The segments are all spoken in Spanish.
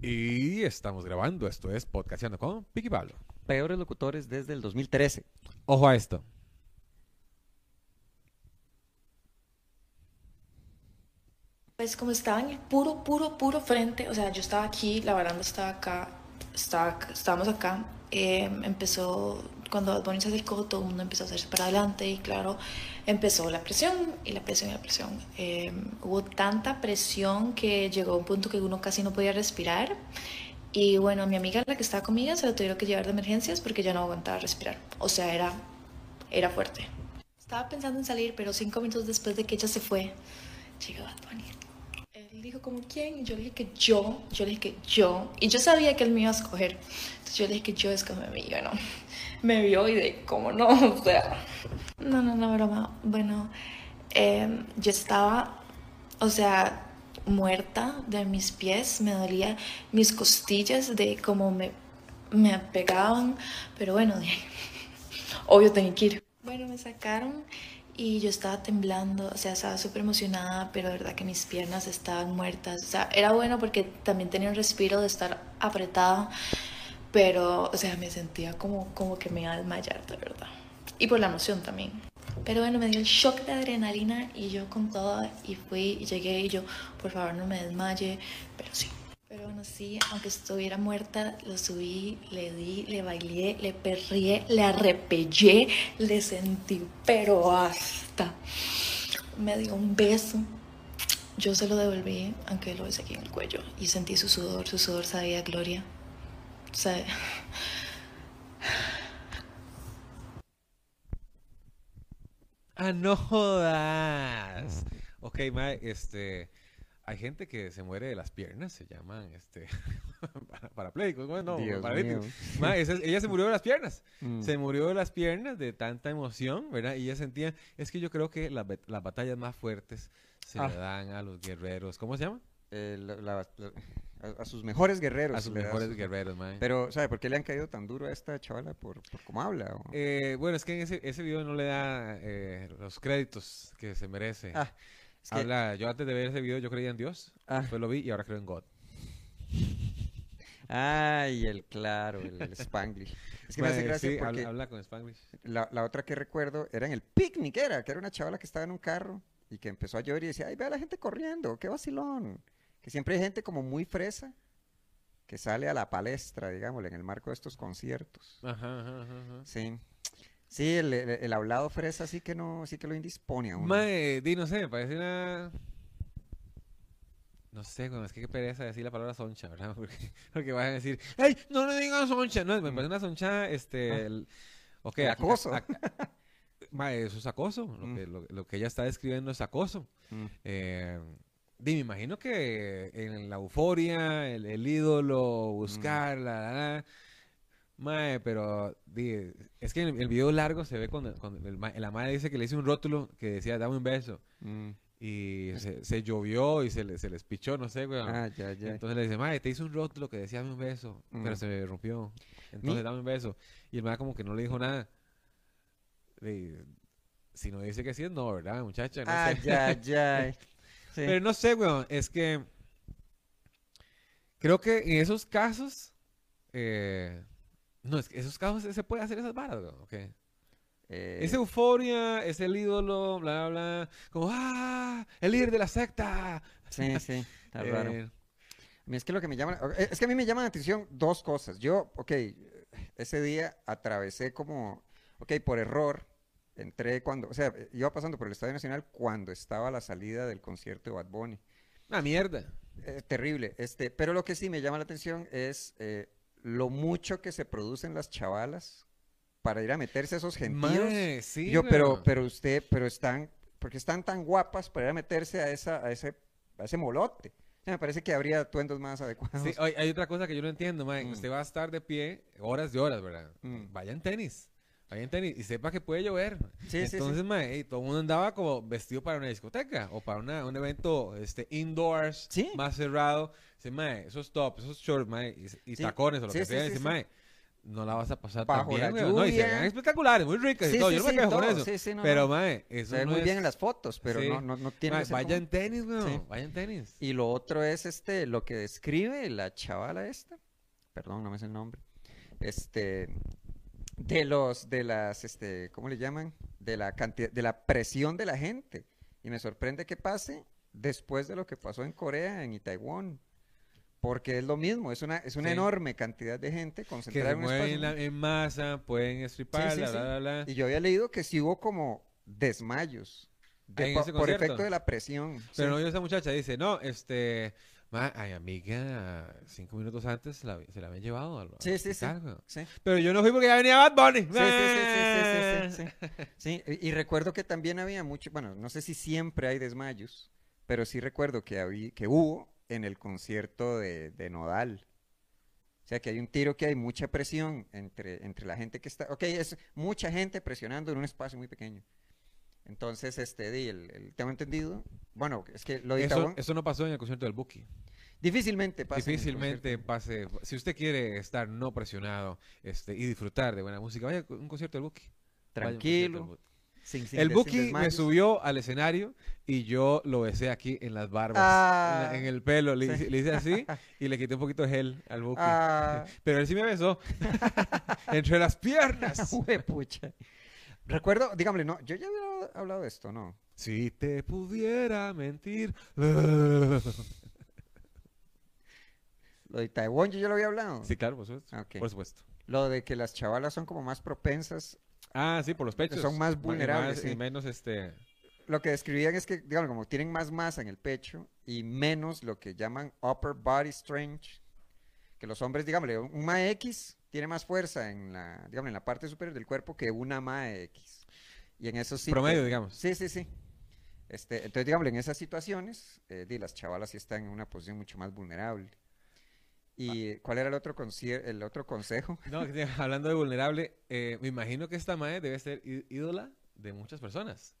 Y estamos grabando. Esto es Podcastando con Piqui Pablo. Peores locutores desde el 2013. Ojo a esto. Pues como estaba en el puro, puro, puro frente, o sea, yo estaba aquí, la baranda estaba acá, estaba, estábamos acá, eh, empezó, cuando Bad Bunny se acercó, todo el mundo empezó a hacerse para adelante y claro, empezó la presión y la presión y la presión. Eh, hubo tanta presión que llegó a un punto que uno casi no podía respirar y bueno, a mi amiga, la que estaba conmigo, se la tuvieron que llevar de emergencias porque ya no aguantaba respirar, o sea, era, era fuerte. Estaba pensando en salir, pero cinco minutos después de que ella se fue, llegó Bad Bunny. Él dijo como, ¿quién? Y yo le dije que yo, yo le dije que yo. Y yo sabía que él me iba a escoger. Entonces yo le dije que yo escogí a mí. Bueno, me vio y de, ¿cómo no? O sea, no, no, no, broma. Bueno, eh, yo estaba, o sea, muerta de mis pies. Me dolía mis costillas de cómo me, me pegaban. Pero bueno, ahí, obvio tenía que ir. Bueno, me sacaron y yo estaba temblando, o sea, estaba súper emocionada, pero de verdad que mis piernas estaban muertas. O sea, era bueno porque también tenía un respiro de estar apretada, pero, o sea, me sentía como, como que me iba a desmayar, de verdad. Y por la emoción también. Pero bueno, me dio el shock de adrenalina y yo con todo y fui y llegué y yo, por favor no me desmaye, pero sí. Pero bueno, sí, aunque estuviera muerta, lo subí, le di, le bailé, le perrié, le arrepellé, le sentí, pero hasta me dio un beso. Yo se lo devolví, aunque lo besé aquí en el cuello, y sentí su sudor, su sudor sabía gloria. Sea, Ah, no jodas. Ok, mae, este. Hay gente que se muere de las piernas, se llaman, este, para- parapléjicos, bueno. Mae, esa- ella se murió de las piernas. Mm. Se murió de las piernas de tanta emoción, ¿verdad? Y ella sentía, es que yo creo que las, bet- las batallas más fuertes se Ah. le dan a los guerreros, ¿cómo se llama? Eh, la- la- la- a, a sus mejores guerreros. A sus mejores su- guerreros, mae. Pero, ¿sabe por qué le han caído tan duro a esta chavala? ¿Por, por cómo habla? o? Eh, bueno, es que en ese, ese video no le da eh, los créditos que se merece. Ah, es que- Habla, yo antes de ver ese video yo creía en Dios, Ah. después lo vi y ahora creo en God. Ay, el claro, el, el Spanglish. Es que me hace Mae, gracia sí, porque habla, habla con Spanglish. la, la otra que recuerdo era en el picnic, era, que era una chavala que estaba en un carro y que empezó a llover y decía, ay, ve a la gente corriendo, qué vacilón. Que siempre hay gente como muy fresa que sale a la palestra, digámosle, en el marco de estos conciertos. Ajá, ajá, ajá, ajá. Sí. Sí, el, el- el hablado fresa sí que no, sí que lo indispone a uno. Mae, di, no sé, me parece una... No sé, güey, es que qué pereza decir la palabra soncha, ¿verdad? Porque, porque van a decir, ¡ay, no le digan soncha! No, me parece una soncha, este... Ah. el- ok, El aquí- acoso. ac- ac- mae, eso es acoso. Lo, Mm. que, lo, lo que ella está describiendo es acoso. Mm. Eh, di, me imagino que en la euforia, el, el ídolo, Mm. buscar, la, la, la. Mae, pero di, es que en el, el video largo se ve cuando, cuando el la madre dice que le hice un rótulo que decía dame un beso Mm. y se, se llovió y se, le- se les pichó, no sé, güey. Ah, ya, ya. Entonces le dice, madre, te hice un rótulo que decía dame un beso, pero Mm. se me rompió. Entonces dame un beso. Y el madre como que no le dijo nada. Si no dice que sí, es no, ¿verdad, muchacha? No ah, sé. ya, ya. Sí. Pero no sé, weón, es que creo que en esos casos, eh, no, es que esos casos se puede hacer esas varas, weón, ok. Eh, Esa euforia, es el ídolo, bla, bla, bla, como, ah, el líder de la secta. Sí, sí, está raro. Eh, A mí es que lo que me llama, es que a mí me llaman la atención dos cosas. Yo, ok, ese día atravesé como, ok, por error, entré cuando, o sea, iba pasando por el Estadio Nacional cuando estaba la salida del concierto de Bad Bunny. una mierda. Eh, terrible, este, pero lo que sí me llama la atención es eh, lo mucho que se producen las chavalas para ir a meterse a esos gentíos. Mae, sí, Yo, pero, pero usted, pero están, porque están tan guapas para ir a meterse a esa, a ese, a ese molote. O sea, me parece que habría atuendos más adecuados. Sí, hay, hay otra cosa que yo no entiendo, mae. Mm. Usted va a estar de pie horas de horas, ¿verdad? Mm. Vaya en tenis. Vaya en tenis y sepa que puede llover. Sí, sí, sí. Entonces, mae, todo el mundo andaba como vestido para una discoteca o para una- un evento este, indoors, Sí. más cerrado. Dice, mae, esos tops, esos shorts, mae, y, tacones o lo que sea. Dice, mae, no la vas a pasar Bajo tan bien. No, y se vean espectaculares, muy ricas y todo. Yo no me quejo con eso. sí, sí, no, pero, no. mae, eso Se ve no muy es... bien en las fotos, pero no, no, no tiene Mae, vaya como- en tenis, weón. Sí. Vaya en tenis. Y lo otro es este, lo que describe la chavala esta, perdón, no me sé el nombre, este, de los, de las, este, ¿cómo le llaman? De la cantidad, de la presión de la gente. Y me sorprende que pase después de lo que pasó en Corea, en Taiwán. Porque es lo mismo, es una, es una Sí. enorme cantidad de gente Que concentrada se en un mueven espacio. en, la- en masa, pueden estripar, sí, sí. bla. Y yo había leído que sí hubo como desmayos de- por concierto. efecto de la presión. Pero no, esa muchacha dice, no, este, ma, ay, amiga, cinco minutos antes la- se la habían llevado al Sí, sí, sí. hospital, weón. Sí. Pero yo no fui porque ya venía Bad Bunny. Sí, sí, sí, sí, sí, sí, sí, sí. Sí, y y recuerdo que también había mucho, bueno, no sé si siempre hay desmayos, pero sí recuerdo que, habí- que hubo en el concierto de, de Nodal. O sea, que hay un tiro que hay mucha presión entre, entre la gente que está, ok, es mucha gente presionando en un espacio muy pequeño. Entonces, este, di, el, el- tengo entendido, bueno, es que lo de Eso, eso no pasó en el concierto del Buki. difícilmente pasa. en el Difícilmente pase. Si usted quiere estar no presionado este, y disfrutar de buena música, vaya a un concierto del Buki. Del Tranquilo. Buki. sin- sin El Buki me subió al escenario y yo lo besé aquí en las barbas, en, Ah. la- en el pelo. Le, Sí. hice- le hice así y le quité un poquito de gel al Buki. Ah, Pero él sí me besó. Entre las piernas. Huepucha. Recuerdo, dígame, no, yo ya había hablado de esto, ¿no? Si te pudiera mentir. Lo de Taiwán yo ya lo había hablado. Sí, claro, por supuesto. Ah. Por supuesto. Lo de que las chavalas son como más propensas. Ah, sí, por los pechos. Son más y vulnerables, Y menos este. Lo que describían es que, digamos, como tienen más masa en el pecho y menos lo que llaman upper body strength. Que los hombres, digámosle, un MAE X tiene más fuerza en la, digamos, en la parte superior del cuerpo que una MAE X. Y en eso sí. Promedio, pues, digamos. Sí, sí, sí. Este, entonces, digámosle, en esas situaciones, eh, di, las chavalas sí están en una posición mucho más vulnerable. ¿Y cuál era el otro, el otro consejo? No, hablando de vulnerable, eh, me imagino que esta madre debe ser ídola de muchas personas.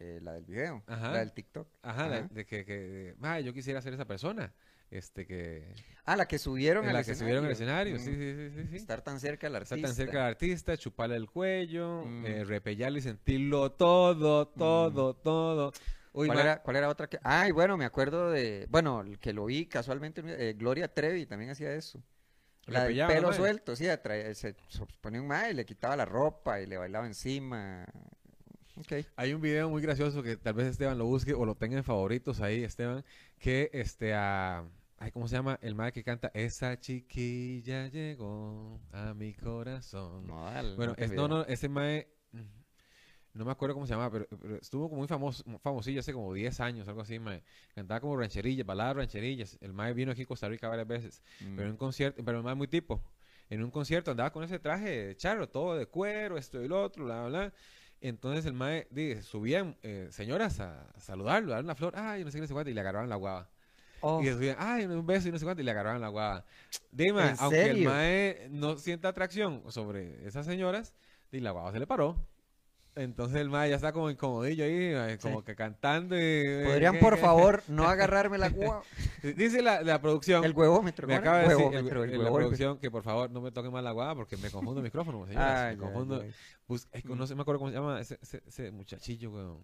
Eh, la del video, Ajá. la del TikTok. Ajá, de, que, que de, "Mae, yo quisiera ser esa persona. Este que. Ah, la que subieron al la que subieron al escenario. Sí, Mm, sí, sí, sí. sí. Estar tan cerca del Estar artista. tan cerca del artista, chuparle el cuello, Mm. eh, repellarle y sentirlo todo, todo, todo. Uy, ¿Cuál era, ¿Cuál era otra que...? Ay, bueno, me acuerdo de... Bueno, el que lo vi casualmente, eh, Gloria Trevi también hacía eso. La del pelo suelto, sí, atraía- se, ponía un mae y le quitaba la ropa y le bailaba encima. Ok. Hay un video muy gracioso que tal vez Esteban lo busque o lo tenga en favoritos ahí, Esteban, que este a ay, ¿cómo se llama? El mae que canta Esa chiquilla llegó a mi corazón. Bueno, tengo es, no, no, ese mae no me acuerdo cómo se llamaba, pero, pero estuvo como muy famoso, famosillo hace como 10 años, algo así, mae. Cantaba como rancherillas, baladas rancherillas. El mae vino aquí a Costa Rica varias veces, Mm. pero en un concierto, pero el mae muy tipo. En un concierto andaba con ese traje de charro, todo de cuero, esto y lo otro, bla, bla, bla. Entonces el mae, di, subían eh, señoras a, a saludarlo, a darle una flor, ay, no sé qué, no sé cuánto, y le agarraban la guava. Oh, Y subían, ay, un beso y no sé cuánto, y le agarraban la guava. Dime, ¿En aunque el mae no sienta atracción sobre esas señoras, di, la guava se le paró. Entonces el mae ya está como incomodillo ahí, como Sí. que cantando. y- ¿Podrían, ¿qué, por favor, no agarrarme la guava? Dice la, la producción. El huevómetro. Me ¿cómo acaba de decir el- el el- la producción que por favor no me toquen más la guava porque me confundo el micrófono, señoras. Ay, me confundo. ay. Bus- ay, no sé, me acuerdo cómo se llama ese, ese- ese muchachillo, weón.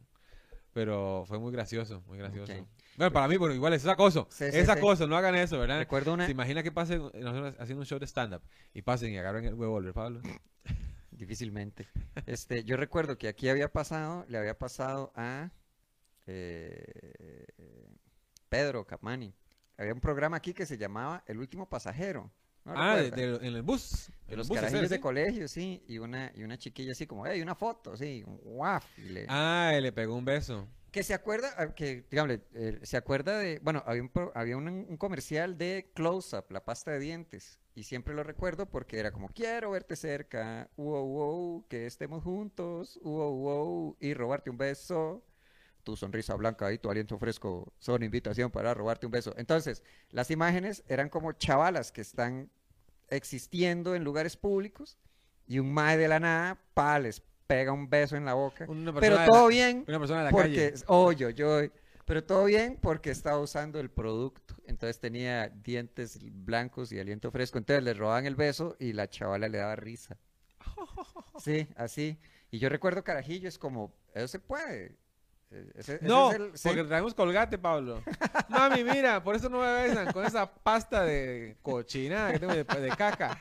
Pero fue muy gracioso, muy gracioso. Bueno, para mí, bueno, igual es acoso. Sí, sí, es sí. acoso, no hagan eso, ¿verdad? Recuerdo una... ¿Se imagina que pasen nosotros haciendo un show de stand-up y pasen y agarren el huevo, Pablo? Difícilmente. Este, yo recuerdo que aquí había pasado, le había pasado a eh, Pedro Capmani. Había un programa aquí que se llamaba El último pasajero. ¿No ah, de- de- en el bus. De en los carajillos de ¿sí? colegio, sí, y una, y una chiquilla así como, hey, una foto, sí, guau, le- Ah, y le pegó un beso. que se acuerda, ah, que, digamos, eh, se acuerda de, bueno, había un, había un, un comercial de Close Up, la pasta de dientes, y siempre lo recuerdo porque era como, quiero verte cerca, wow, wow, que estemos juntos, wow, wow, y robarte un beso, tu sonrisa blanca y tu aliento fresco son invitación para robarte un beso. Entonces, las imágenes eran como chavalas que están existiendo en lugares públicos, y un mae de la nada, pa, les pega un beso en la boca, pero todo la- bien, Una persona de la porque, calle. yo, pero todo bien porque estaba usando el producto. Entonces tenía dientes blancos y aliento fresco. Entonces le robaban el beso y la chavala le daba risa. Sí, así. Y yo recuerdo carajillo, es como, eso se puede. Eh, ese- ese No, es el- sí. porque traemos colgate, Pablo. Mami, mira, por eso no me besan con esa pasta de cochinada que tengo de, de caca.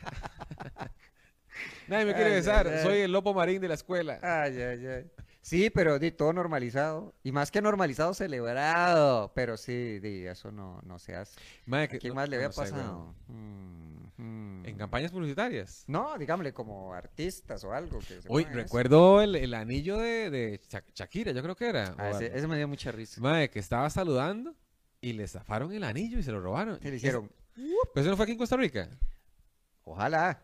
Nadie me quiere Ay, besar. ay. Soy el lopo marín de la escuela. Ay, ay, ay. Sí, pero di todo normalizado. Y más que normalizado, celebrado. Pero sí, di, eso no, no se hace. Mae, ¿A que- quién no- más le había no sé, weón. pasado? Mm. En campañas publicitarias. No, digámosle como artistas o algo. Que se Uy, recuerdo el, el anillo de, de Sha- Shakira, yo creo que era. Ah, ese, me dio mucha risa. Mae, que estaba saludando y le zafaron el anillo y se lo robaron. ¿Qué le Es- hicieron? Pero eso no fue aquí en Costa Rica. Ojalá.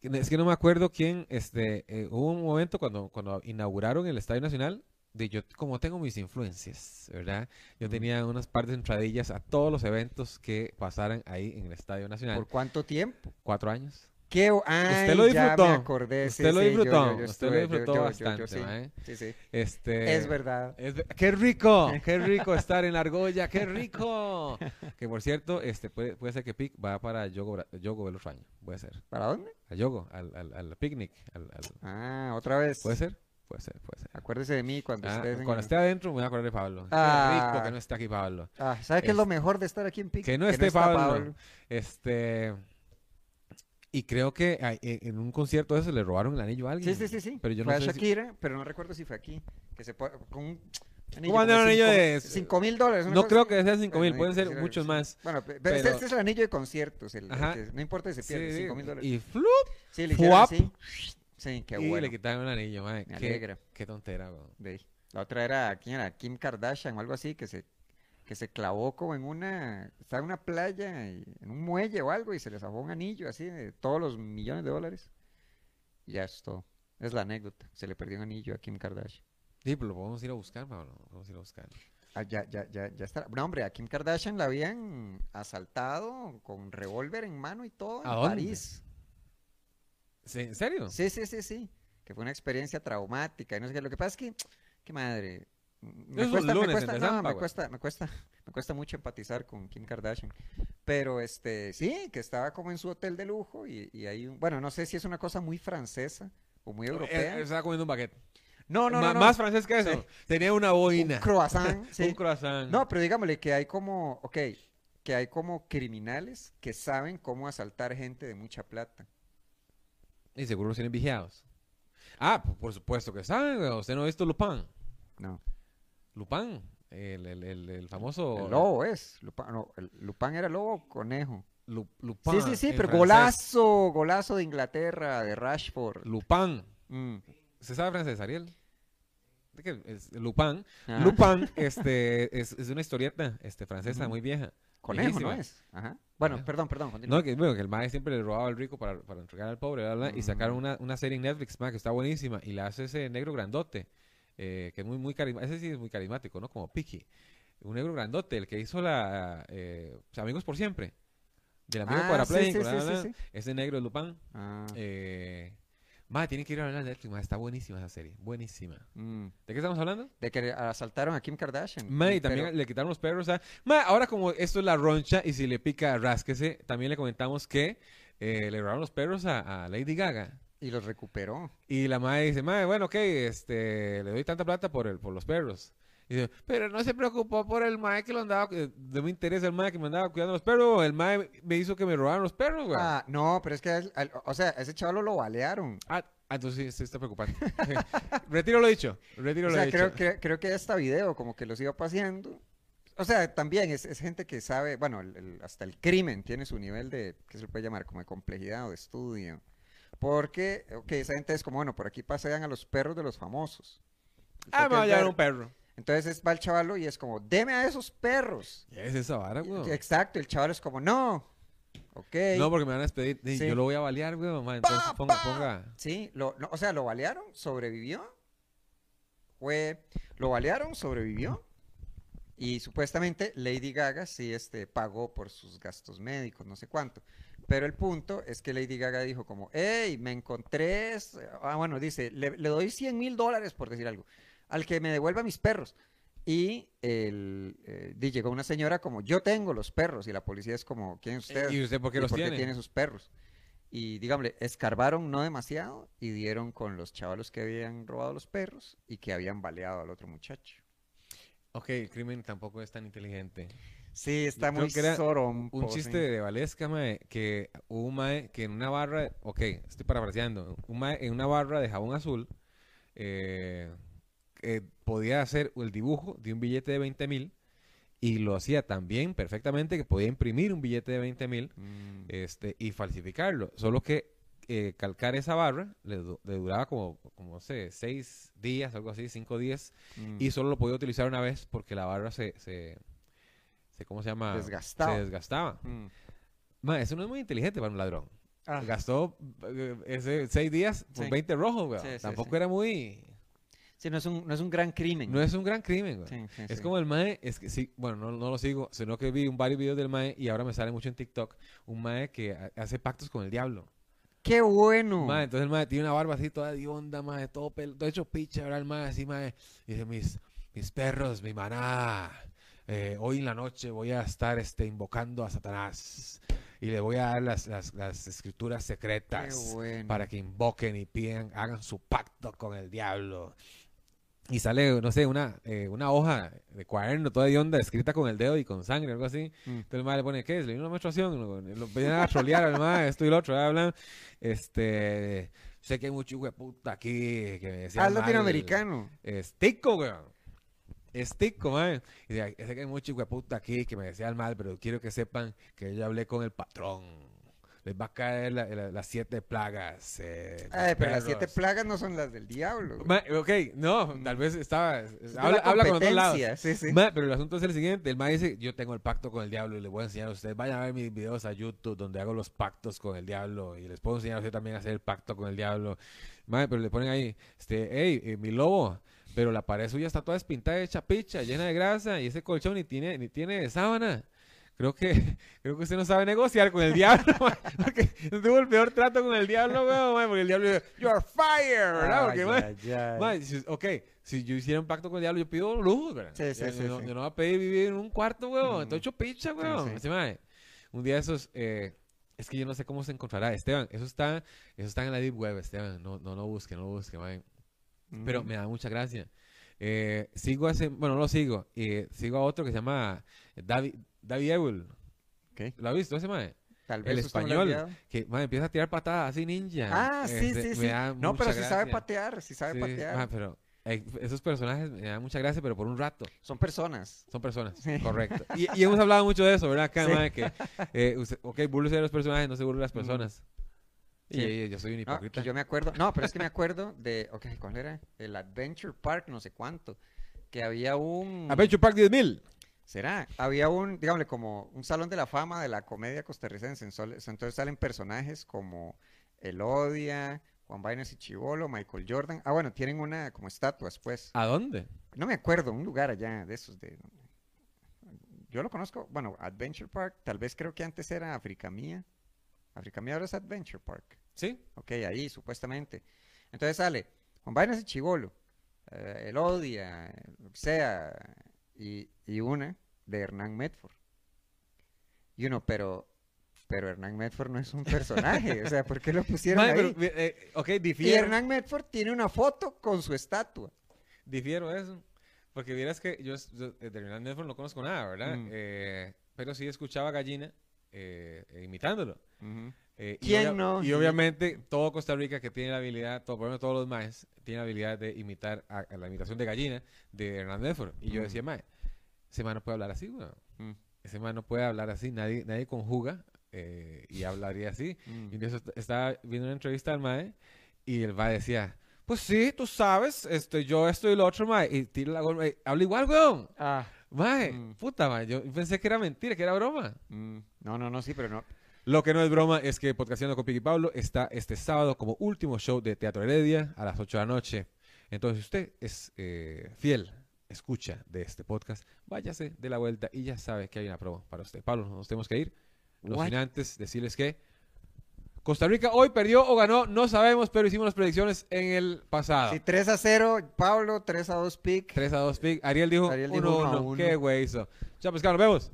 Es que no me acuerdo quién, este, eh, hubo un momento cuando, cuando inauguraron el Estadio Nacional, de yo, como tengo mis influencias, ¿verdad? Yo Ujú. tenía unas partes entradillas a todos los eventos que pasaran ahí en el Estadio Nacional. ¿Por cuánto tiempo? Cuatro años. ¿Qué? Ay, Usted lo ya disfrutó. me acordé. Usted lo sí, yo- disfrutó. yo- yo Usted lo estuve- disfrutó yo- bastante, sí, mae. sí, sí. Este, Es verdad. es ¡Qué rico! ¡Qué rico estar en la argolla! ¡Qué rico! Que por cierto, este puede, puede ser que Pic va para Yogo, Yogo el otro año. Puede ser. ¿Para dónde? A Yogo, al, al, al picnic. Al, al- Ah, otra vez. ¿Puede ser? Puede ser, puede ser. Acuérdese de mí cuando Ah, estés en cuando esté adentro me voy a acordar de Pablo. Qué Ah. rico que no esté aquí Pablo. Ah, ¿sabe qué es lo mejor de estar aquí en Pic? Que no esté está Pablo. Este. Y creo que ay, en un concierto de eso le robaron el anillo a alguien. Sí, sí, sí, sí. Pero yo no fue a sé si- Shakira, pero no recuerdo si fue aquí. Que se po- con un anillo. ¿Cómo anda un anillo de- 5 mil dólares. No creo que sean 5 mil, pueden ser muchos más. Bueno, pe- pero, Pero- este, este es el anillo de conciertos. El, el Ajá. que no importa si se pierde, Sí, 5 mil dólares. Y flup, Sí, le hicieron fuap. Sí, qué y bueno. le quitaron el anillo, madre. Me Qué, qué tontera, weón. La otra era, ¿quién era? Kim Kardashian o algo así, que se, que se clavó como en una, estaba en una playa, y- en un muelle o algo, y se le zafó un anillo así de todos los millones de dólares. Y ya es todo. Es la anécdota. Se le perdió un anillo a Kim Kardashian. Sí, pero lo podemos ir a buscar, Pablo. A ir a buscar. Ah, ya, ya, ya, ya está. No, hombre, a Kim Kardashian la habían asaltado con revólver en mano y todo en ¿A dónde? París. ¿Sí, ¿En serio? Sí, sí, sí, sí. Que fue una experiencia traumática y no sé qué. Lo que pasa es que, qué madre. Me Esos cuesta, me lunes en cuesta, no, me cuesta, me cuesta, me cuesta mucho empatizar con Kim Kardashian. Pero este, sí, que estaba como en su hotel de lujo y, y ahí, un- bueno, no sé si es una cosa muy francesa o muy europea. Eh, estaba comiendo un baguette. no, no, no, no. Más francés que eso. Sí. Tenía una un boina. croissant, sí. Un croissant. No, pero digámosle que hay como, ok, que hay como criminales que saben cómo asaltar gente de mucha plata. Y seguro los tienen vigiados. Ah, por, supuesto que saben. ¿Usted no ha visto Lupin? No. Lupin, el, el, el, el famoso... El lobo es. Lupin, no, Lupin era lobo o conejo. Lu- Lupin. Sí, sí, sí, pero francés. golazo, golazo de Inglaterra, de Rashford. Lupin. Mm. ¿Se sabe francés, Ariel? ¿De qué? Es Lupin. Ajá. Lupin este, es, es una historieta este, francesa muy vieja. Conejo, ¿no es? Ajá. Bueno, Ajá. perdón, perdón, continúa. No, que, bueno, que el mae siempre le robaba al rico para, para entregar al pobre, bla, y sacaron Mm. una, una serie en Netflix, mae, que está buenísima, y la hace ese negro grandote, eh, que es muy, muy carismático, ese sí es muy carismático, ¿no? Como Piki. Un negro grandote, el que hizo la, eh, sea, Amigos por Siempre, del amigo Ah, Cuadrapléjico, sí, sí, sí, ese negro de Lupin. Ah, Eh, mae, tienen que ir a ver la Netflix, mae, está buenísima esa serie, buenísima. mm. ¿De qué estamos hablando? De que asaltaron a Kim Kardashian. Mae, y Pero- también le quitaron los perros. a- Mae, ahora como esto es la roncha y si le pica, rásquese, también le comentamos que eh, le robaron los perros a, a Lady Gaga. Y los recuperó. Y la madre dice, madre, bueno, ok, este, le doy tanta plata por, el, por los perros. Y dice, pero no se preocupó por el mae que lo andaba, no me interesa el mae que me andaba cuidando los perros, el mae me hizo que me robaran los perros, güey. Ah, Ah, no, pero es que, o sea, ese chaval lo balearon. ah, entonces sí, sí está preocupante. retiro lo dicho, retiro O lo sea, dicho. creo, creo, creo que hasta video como que los iba paseando. O sea, también es, es gente que sabe, bueno, el- el- hasta el crimen tiene su nivel de, ¿qué se le puede llamar? Como de complejidad o de estudio. Porque, ok, esa gente es como, bueno, por aquí pasean a los perros de los famosos. Ah, me va a llevar un perro. Entonces es- va el chavalo y es como, deme a esos perros. ¿Qué es esa vara, güey? Exacto, el chaval es como, no. Ok. No, porque me van a despedir. Sí. Yo lo voy a balear, güey, mamá. Entonces Pa, ponga, pa. ponga. Sí, lo, no, o sea, lo balearon, sobrevivió. Fue, lo balearon, sobrevivió. Y supuestamente Lady Gaga sí este, pagó por sus gastos médicos, no sé cuánto. Pero el punto es que Lady Gaga dijo como, hey, me encontré, es-". ah, bueno, dice, le, le doy 100 mil dólares por decir algo, al que me devuelva mis perros. Y el, eh, llegó una señora como, yo tengo los perros. Y la policía es como, ¿quién es usted? ¿Y usted por qué ¿Y los por tiene? qué tiene sus perros? Y dígame, escarbaron no demasiado y dieron con los chavalos que habían robado los perros y que habían baleado al otro muchacho. Ok, el crimen tampoco es tan inteligente. Sí, está muy sorompo, Un sí. chiste de Valesca, mae, que hubo un mae que en una barra, ok, estoy parafraseando, un mae en una barra de jabón azul eh, eh, podía hacer el dibujo de un billete de 20 mil y lo hacía tan bien, perfectamente, que podía imprimir un billete de 20 mil Mm, este, y falsificarlo. Solo que eh, calcar esa barra le, du- le duraba como, como, no sé, seis días, algo así, cinco días, mm. y solo lo podía utilizar una vez porque la barra se, se, se ¿cómo se llama? Desgastaba. Se desgastaba. Mm. Eso no es muy inteligente para un ladrón. Ah. Gastó eh, ese seis días por Sí. 20 rojos, weón. Sí, sí, Tampoco era muy... Sí, no es un, no es un gran crimen. No es un gran crimen. Sí, sí, Es sí. como el mae, es que sí, bueno, no, no lo sigo, sino que vi un varios videos del mae y ahora me sale mucho en TikTok, un mae que ha- hace pactos con el diablo. ¡Qué bueno! Mae, entonces el mae tiene una barba así toda de onda, mae, todo, pel- todo hecho picha, ¿verdad? El mae así, mae, y dice, mis, mis perros, mi maná, eh, hoy en la noche voy a estar este, invocando a Satanás y le voy a dar las, las, las escrituras ¡Qué secretas bueno! para que invoquen y pidan, hagan su pacto con el diablo. Y sale, no sé, una, eh, una hoja de cuaderno toda de onda escrita con el dedo y con sangre, algo así. Mm. Entonces el mae le pone, ¿qué es? Le dio una menstruación. Lo, empiezan a trolear al mae, esto y lo otro, hablan. Este, sé que hay mucho hijo de puta aquí que me decía Ah, latinoamericano. Es tico, weón. Es tico, mae. Y sé que hay mucho hijo de puta aquí que me decía mal, pero quiero que sepan que yo hablé con el patrón. Les va a caer la- la- las siete plagas. eh, Ay, pero las perros". siete plagas no son las del diablo. Ma- ok, no, tal vez estaba. Es Habla, la habla con lados. competencia, Sí, sí. Ma, pero el asunto es el siguiente: el ma dice: Yo tengo el pacto con el diablo y les voy a enseñar a ustedes. Vayan a ver mis videos a YouTube donde hago los pactos con el diablo y les puedo enseñar a ustedes también a hacer el pacto con el diablo. Ma, pero le ponen ahí: este, Hey, eh, mi lobo. Pero la pared suya está toda despintada, hecha picha, llena de grasa y ese colchón ni tiene, ni tiene sábana. Creo que, creo que usted no sabe negociar con el diablo, porque tuvo el peor trato con el diablo, weón, ma, porque el diablo dice, You're fired, ¿verdad? Porque, ma, Ay, ay, ay. Ma, si- ok, si yo hiciera un pacto con el diablo, yo pido lujos, ¿verdad? Sí, sí, yo, sí, no, sí. yo no voy a pedir vivir en un cuarto, weón. Mm. Estoy hecho picha, weón. sí. Un día esos, eh, es que yo no sé cómo se encontrará. Esteban, eso está, eso está en la Deep Web, Esteban. No, no lo busque, no lo busque, mae. Pero me da mucha gracia. Eh, sigo a ese, bueno, no lo sigo. eh, sigo a otro que se llama David, David. Ok. ¿Lo ha visto ese mae? Tal el lo ha español. Que mae, empieza a tirar patadas así ninja. Ah, sí, Este, sí, sí. No, pero si sabe patear, si sabe Sí, patear. pero eh, esos personajes me dan mucha gracia, pero por un rato. Son personas. Son personas, correcto. Y, y hemos hablado mucho de eso, ¿verdad? Acá, que, eh, usted, ok, burlese de los personajes, no se burle de las personas. Y Sí. eh, yo soy un No, hipócrita. que yo me acuerdo, no, pero es que me acuerdo de, ok, ¿cuál era? El Adventure Park, no sé cuánto, que había un... Adventure Park 10.000. ¿Será? Había un, digámosle, como un salón de la fama de la comedia costarricense. Entonces salen personajes como Elodia, Juan Vainas y Chivolo, Michael Jordan. Ah, bueno, tienen una como estatuas, pues. ¿A dónde? No me acuerdo, un lugar allá de esos de... Yo lo conozco, bueno, Adventure Park, tal vez creo que antes era Africa Mía. Africa Mía ahora es Adventure Park. Sí. Ok, ahí supuestamente. Entonces sale Juan Vainas y Chivolo, eh, Elodia, lo que sea, y, y una de Hernán Medford. Y uno, pero, pero Hernán Medford no es un personaje, o sea, ¿por qué lo pusieron ahí? pero, eh, ok, Y difiero. Hernán Medford tiene una foto con su estatua. Difiero eso. Porque vieras que yo, yo eh, de Hernán Nedford no conozco nada, ¿verdad? Mm. Eh, pero sí escuchaba a Gallina eh, eh, imitándolo. Eh, y ¿Quién obvia- no? Y obviamente todo Costa Rica que tiene la habilidad, todo, por lo menos todos los maes, tiene la habilidad de imitar a, a la imitación de gallina de Hernán Nedford. Y yo Mm. decía, mae, ese man no puede hablar así, weón. Mm. Ese man no puede hablar así, nadie, nadie conjuga eh, y hablaría así. Mm. Y est- estaba viendo una entrevista al mae y el mae decía, pues sí, tú sabes, este, yo esto y lo otro, mae, y tira la gol, habla igual, weón. Ah, Mae, Mm. puta, mae, yo pensé que era mentira, que era broma. no, no, no, sí, pero no. Lo que no es broma es que Podcastando con Piqui Pablo está este sábado como último show de Teatro Heredia a las 8 de la noche. Entonces, si usted es eh, fiel, escucha de este podcast, váyase de la vuelta y ya sabe que hay una promo para usted. Pablo, nos tenemos que ir. No sin antes decirles que Costa Rica hoy perdió o ganó, no sabemos, pero hicimos las predicciones en el pasado. Sí, 3 a 0, Pablo, 3 a 2 pick. 3 a 2 pick. Ariel dijo 1 Ariel 1. dijo uno a uno. Qué güey hizo. Chao, pues, nos vemos.